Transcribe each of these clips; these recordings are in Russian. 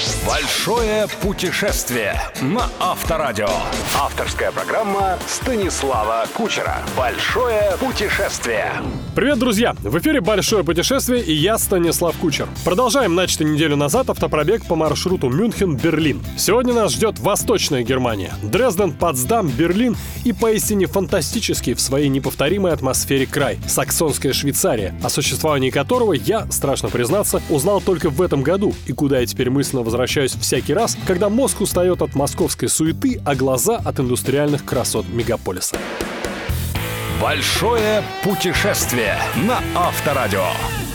Yes. Большое путешествие на Авторадио. Авторская программа Станислава Кучера. Большое путешествие. Привет, друзья! В эфире «Большое путешествие» и я, Станислав Кучер. Продолжаем начатый неделю назад автопробег по маршруту Мюнхен-Берлин. Сегодня нас ждет Восточная Германия. Дрезден, Потсдам, Берлин и поистине фантастический в своей неповторимой атмосфере край – Саксонская Швейцария, о существовании которого я, страшно признаться, узнал только в этом году и куда я теперь мысленно возвращаюсь всякий раз, когда мозг устает от московской суеты, а глаза от индустриальных красот мегаполиса. Большое путешествие на Авторадио.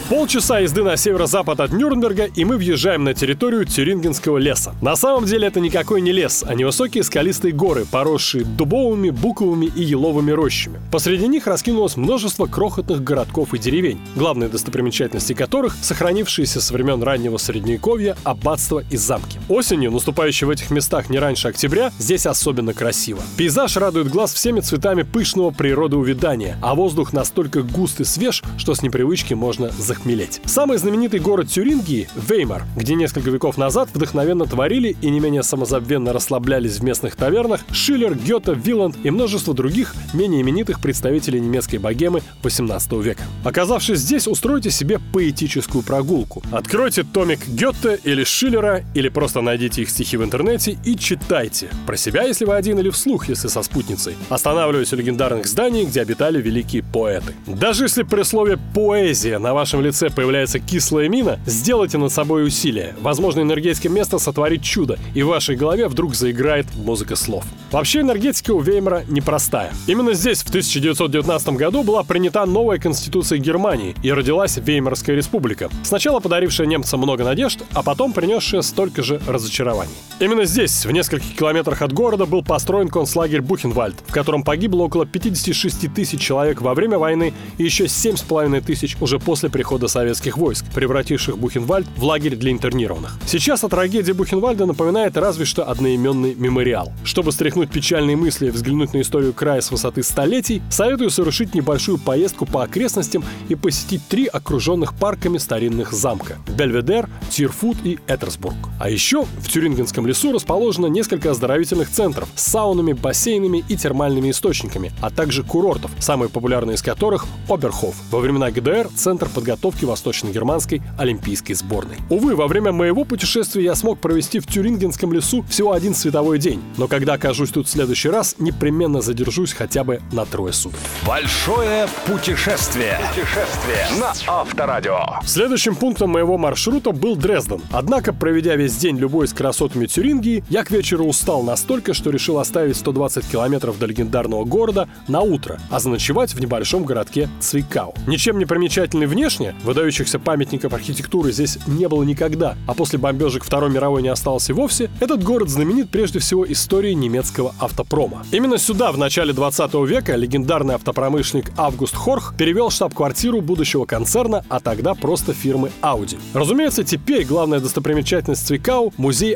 Полчаса езды на северо-запад от Нюрнберга, и мы въезжаем на территорию Тюрингенского леса. На самом деле это никакой не лес, а невысокие скалистые горы, поросшие дубовыми, буковыми и еловыми рощами. Посреди них раскинулось множество крохотных городков и деревень, главные достопримечательности которых – сохранившиеся со времен раннего Средневековья аббатства и замки. Осенью, наступающей в этих местах не раньше октября, здесь особенно красиво. Пейзаж радует глаз всеми цветами пышного природоувядания, а воздух настолько густ и свеж, что с непривычки можно захмелеть. Самый знаменитый город Тюрингии – Веймар, где несколько веков назад вдохновенно творили и не менее самозабвенно расслаблялись в местных тавернах Шиллер, Гёте, Виланд и множество других менее именитых представителей немецкой богемы 18 века. Оказавшись здесь, устройте себе поэтическую прогулку. Откройте томик Гёте или Шиллера, или просто найдите их стихи в интернете и читайте. Про себя, если вы один, или вслух, если со спутницей. Останавливаясь у легендарных зданий, где обитали великие поэты. Даже если при слове «поэзия» на вашем лице появляется кислая мина, сделайте над собой усилие. Возможно, энергетика места сотворит чудо, и в вашей голове вдруг заиграет музыка слов. Вообще энергетика у Веймара непростая. Именно здесь в 1919 году была принята новая конституция Германии и родилась Веймарская республика. Сначала подарившая немцам много надежд, а потом принесшая столько же разочарований. Именно здесь, в нескольких километрах от города, был построен концлагерь Бухенвальд, в котором погибло около 56 тысяч человек во время войны и еще 7,5 тысяч уже после прихода советских войск, превративших Бухенвальд в лагерь для интернированных. Сейчас о трагедии Бухенвальда напоминает разве что одноименный мемориал. Чтобы стряхнуть печальные мысли и взглянуть на историю края с высоты столетий, советую совершить небольшую поездку по окрестностям и посетить три окруженных парками старинных замка – Бельведер, Тирфут и Этерсбург. А еще в Тюрингенском лесу расположено несколько оздоровительных центров с саунами, бассейнами и термальными источниками, а также курортов, самые популярные из которых – Оберхоф. Во времена ГДР – центр подготовки восточно-германской олимпийской сборной. Увы, во время моего путешествия я смог провести в Тюрингенском лесу всего один световой день, но когда окажусь тут в следующий раз, непременно задержусь хотя бы на трое суток. Большое путешествие. Путешествие на Авторадио. Следующим пунктом моего маршрута был Дрезден. Однако, проведя весь день любой с красотами Тюрингии, я к вечеру устал настолько, что решил оставить 120 километров до легендарного города на утро, а заночевать в небольшом городке Цвикау. Ничем не примечательный внешне, выдающихся памятников архитектуры здесь не было никогда, а после бомбежек Второй мировой не осталось и вовсе, этот город знаменит прежде всего историей немецкого автопрома. Именно сюда в начале 20 века легендарный автопромышленник Август Хорх перевел штаб-квартиру будущего концерна, а тогда просто фирмы Audi. Разумеется, теперь главная достопримечательность Цвикау – музей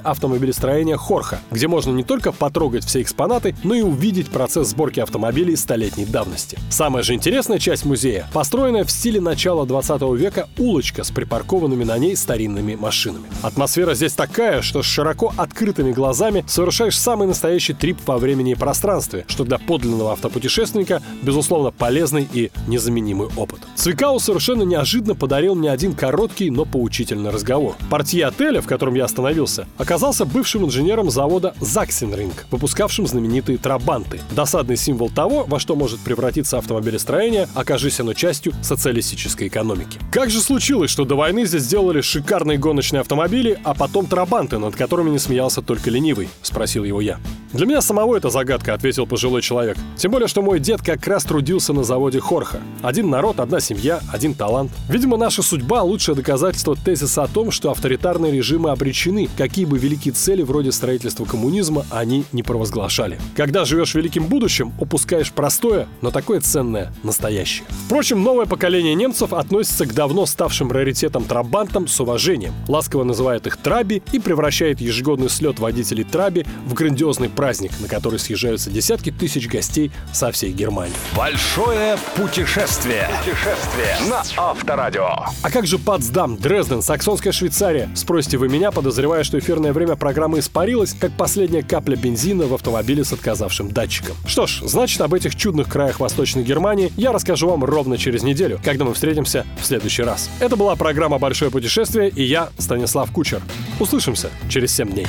автомобилестроения Хорха, где можно не только потрогать все экспонаты, но и увидеть процесс сборки автомобилей столетней давности. Самая же интересная часть музея – построенная в стиле начала 20 века улочка с припаркованными на ней старинными машинами. Атмосфера здесь такая, что с широко открытыми глазами совершаешь самый настоящий трип во времени и пространстве, что для подлинного автопутешественника, безусловно, полезный и незаменимый опыт. Цвикау совершенно неожиданно подарил мне один короткий, но поучительный разговор. Портье отеля, в котором я остановился, оказался бывшим инженером завода Заксенринг, выпускавшим знаменитые трабанты. Досадный символ того, во что может превратиться автомобилестроение, окажись оно частью социалистической экономики. Как же случилось, что до войны здесь сделали шикарные гоночные автомобили, а потом трабанты, над которыми не смеялся только ленивый? Спросил его я. Для меня самого это загадка, ответил пожилой человек. Тем более, что мой дед как раз трудился на заводе Хорха. Один народ, одна семья, один талант. Видимо, наша судьба – лучшее доказательство тезиса о том, что авторитарные режимы обречены, какие бы великие цели вроде строительства коммунизма они не провозглашали. Когда живешь великим будущим, упускаешь простое, но такое ценное – настоящее. Впрочем, новое поколение немцев относится к давно ставшим раритетом трабантам с уважением, ласково называет их траби и превращает ежегодный слет водителей траби в грандиозный праздник, на который съезжаются десятки тысяч гостей со всей Германии. Большое путешествие. Путешествие на Авторадио. А как же Потсдам, Дрезден, Саксонская Швейцария? Спросите вы меня, подозревая, что эфирное время программы испарилось, как последняя капля бензина в автомобиле с отказавшим датчиком. Что ж, значит, об этих чудных краях Восточной Германии я расскажу вам ровно через неделю, когда мы встретимся в следующий раз. Это была программа «Большое путешествие» и я, Станислав Кучер. Услышимся через 7 дней.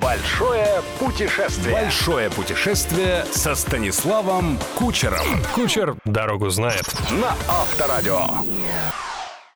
Большое путешествие. Большое путешествие со Станиславом Кучером. Кучер дорогу знает. На Авторадио.